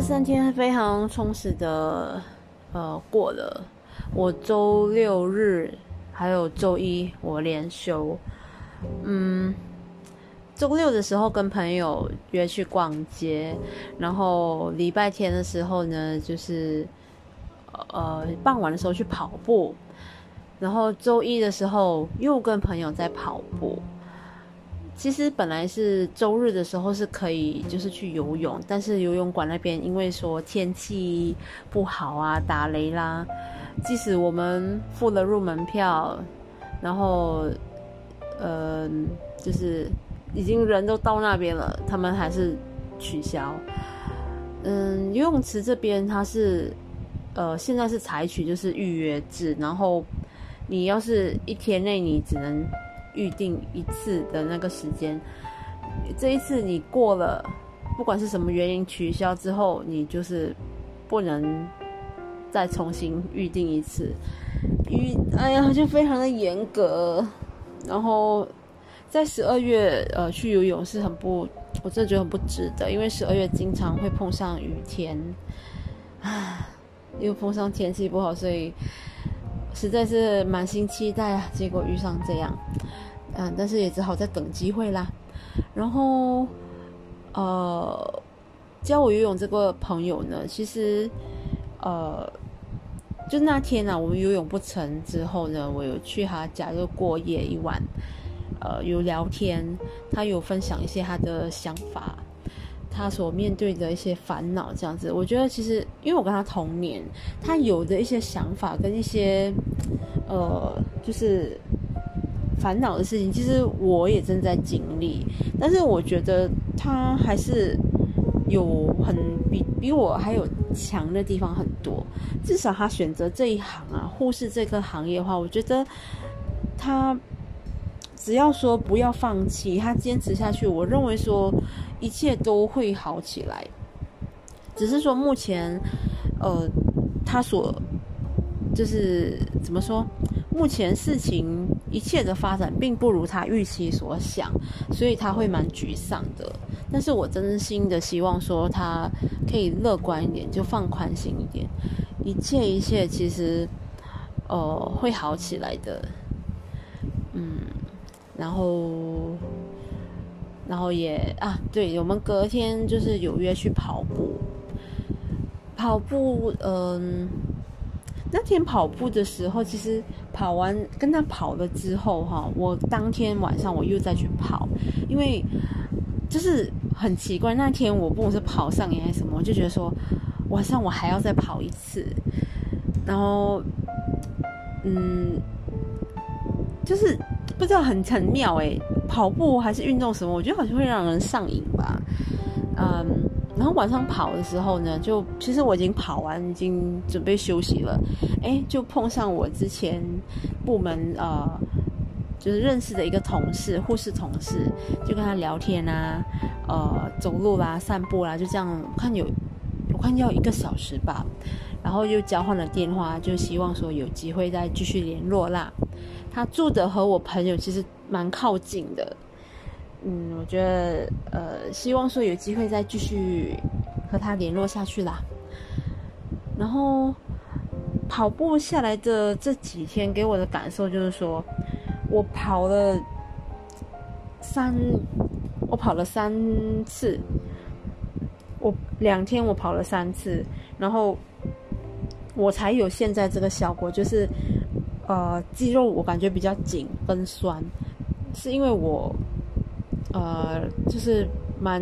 三天非常充实的，呃，过了。我周六日还有周一我连休。嗯，周六的时候跟朋友约去逛街，然后礼拜天的时候呢，就是呃傍晚的时候去跑步，然后周一的时候又跟朋友在跑步。其实本来是周日的时候是可以，就是去游泳，但是游泳馆那边因为说天气不好啊，打雷啦，即使我们付了入门票，然后，呃，就是已经人都到那边了，他们还是取消。嗯，游泳池这边它是，呃，现在是采取就是预约制，然后你要是一天内你只能。预定一次的那个时间，这一次你过了，不管是什么原因取消之后，你就是不能再重新预定一次。预哎呀，就非常的严格。然后在十二月呃去游泳是很不，我真的觉得很不值得，因为十二月经常会碰上雨天，唉，又碰上天气不好，所以实在是满心期待啊，结果遇上这样。嗯，但是也只好再等机会啦。然后，呃，教我游泳这个朋友呢，其实，呃，就那天呢，我们游泳不成之后呢，我有去他家就过夜一晚，呃，有聊天，他有分享一些他的想法，他所面对的一些烦恼，这样子。我觉得其实，因为我跟他同年，他有的一些想法跟一些，呃，就是。烦恼的事情，其实我也正在经历，但是我觉得他还是有很比比我还有强的地方很多。至少他选择这一行啊，护士这个行业的话，我觉得他只要说不要放弃，他坚持下去，我认为说一切都会好起来。只是说目前，呃，他所就是怎么说？目前事情一切的发展并不如他预期所想，所以他会蛮沮丧的。但是我真心的希望说他可以乐观一点，就放宽心一点，一切一切其实呃会好起来的。然后然后也啊，对我们隔天就是有约去跑步，跑步嗯。那天跑步的时候，其实跑完跟他跑了之后，哈，我当天晚上我又再去跑，因为就是很奇怪，那天我不管是跑上瘾还是什么，我就觉得说晚上我还要再跑一次，然后嗯，就是不知道很很妙哎，跑步还是运动什么，我觉得好像会让人上瘾吧，嗯。然后晚上跑的时候呢，就其实我已经跑完，已经准备休息了，哎，就碰上我之前部门呃，就是认识的一个同事，护士同事，就跟他聊天啊，呃，走路啦，散步啦，就这样，看有，我看要一个小时吧，然后又交换了电话，就希望说有机会再继续联络啦。他住的和我朋友其实蛮靠近的。嗯，我觉得呃，希望说有机会再继续和他联络下去啦。然后跑步下来的这几天，给我的感受就是说，我跑了三，我跑了三次，我两天我跑了三次，然后我才有现在这个效果，就是呃，肌肉我感觉比较紧跟酸，是因为我。呃，就是蛮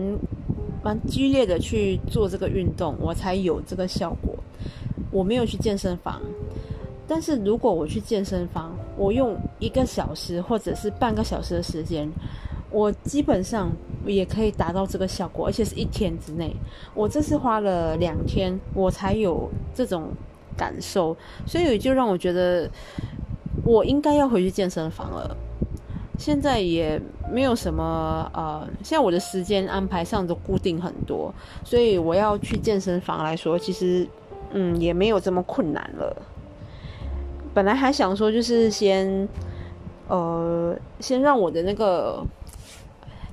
蛮激烈的去做这个运动，我才有这个效果。我没有去健身房，但是如果我去健身房，我用一个小时或者是半个小时的时间，我基本上也可以达到这个效果，而且是一天之内。我这次花了两天，我才有这种感受，所以就让我觉得我应该要回去健身房了。现在也没有什么呃，现在我的时间安排上都固定很多，所以我要去健身房来说，其实嗯也没有这么困难了。本来还想说就是先呃先让我的那个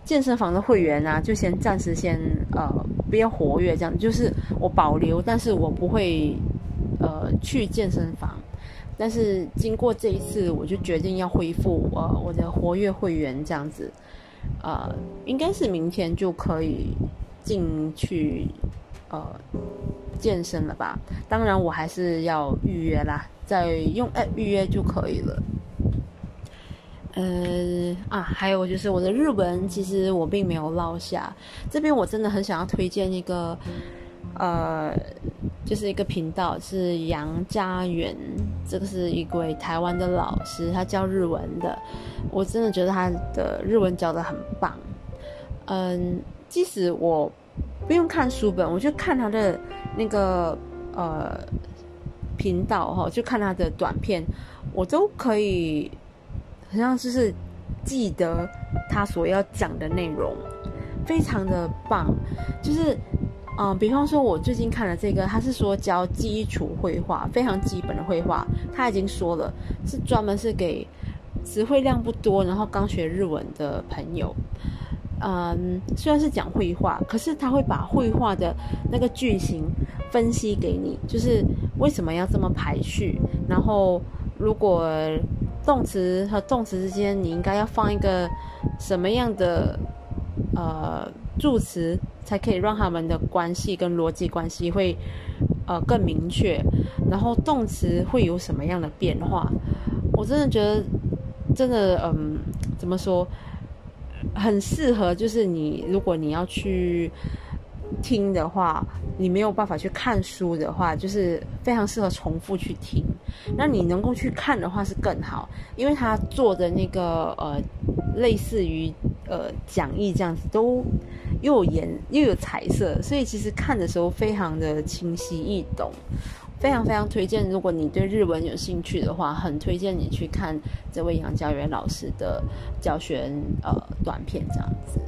健身房的会员啊，就先暂时先呃不要活跃，这样就是我保留，但是我不会呃去健身房。但是经过这一次，我就决定要恢复呃我的活跃会员这样子，呃，应该是明天就可以进去呃健身了吧？当然我还是要预约啦，再用 app 预约就可以了。呃啊，还有就是我的日文，其实我并没有落下。这边我真的很想要推荐一个，呃，就是一个频道是杨家园，这个是一位台湾的老师，他教日文的，我真的觉得他的日文教的很棒。嗯，即使我不用看书本，我就看他的那个呃频道哈，就看他的短片，我都可以。好像就是记得他所要讲的内容，非常的棒。就是，嗯，比方说，我最近看了这个，他是说教基础绘画，非常基本的绘画。他已经说了，是专门是给词汇量不多，然后刚学日文的朋友。嗯，虽然是讲绘画，可是他会把绘画的那个句型分析给你，就是为什么要这么排序，然后如果。动词和动词之间，你应该要放一个什么样的呃助词，才可以让他们的关系跟逻辑关系会呃更明确？然后动词会有什么样的变化？我真的觉得，真的嗯，怎么说，很适合，就是你如果你要去。听的话，你没有办法去看书的话，就是非常适合重复去听。那你能够去看的话是更好，因为他做的那个呃，类似于呃讲义这样子，都又有颜又有彩色，所以其实看的时候非常的清晰易懂，非常非常推荐。如果你对日文有兴趣的话，很推荐你去看这位杨家元老师的教学呃短片这样子。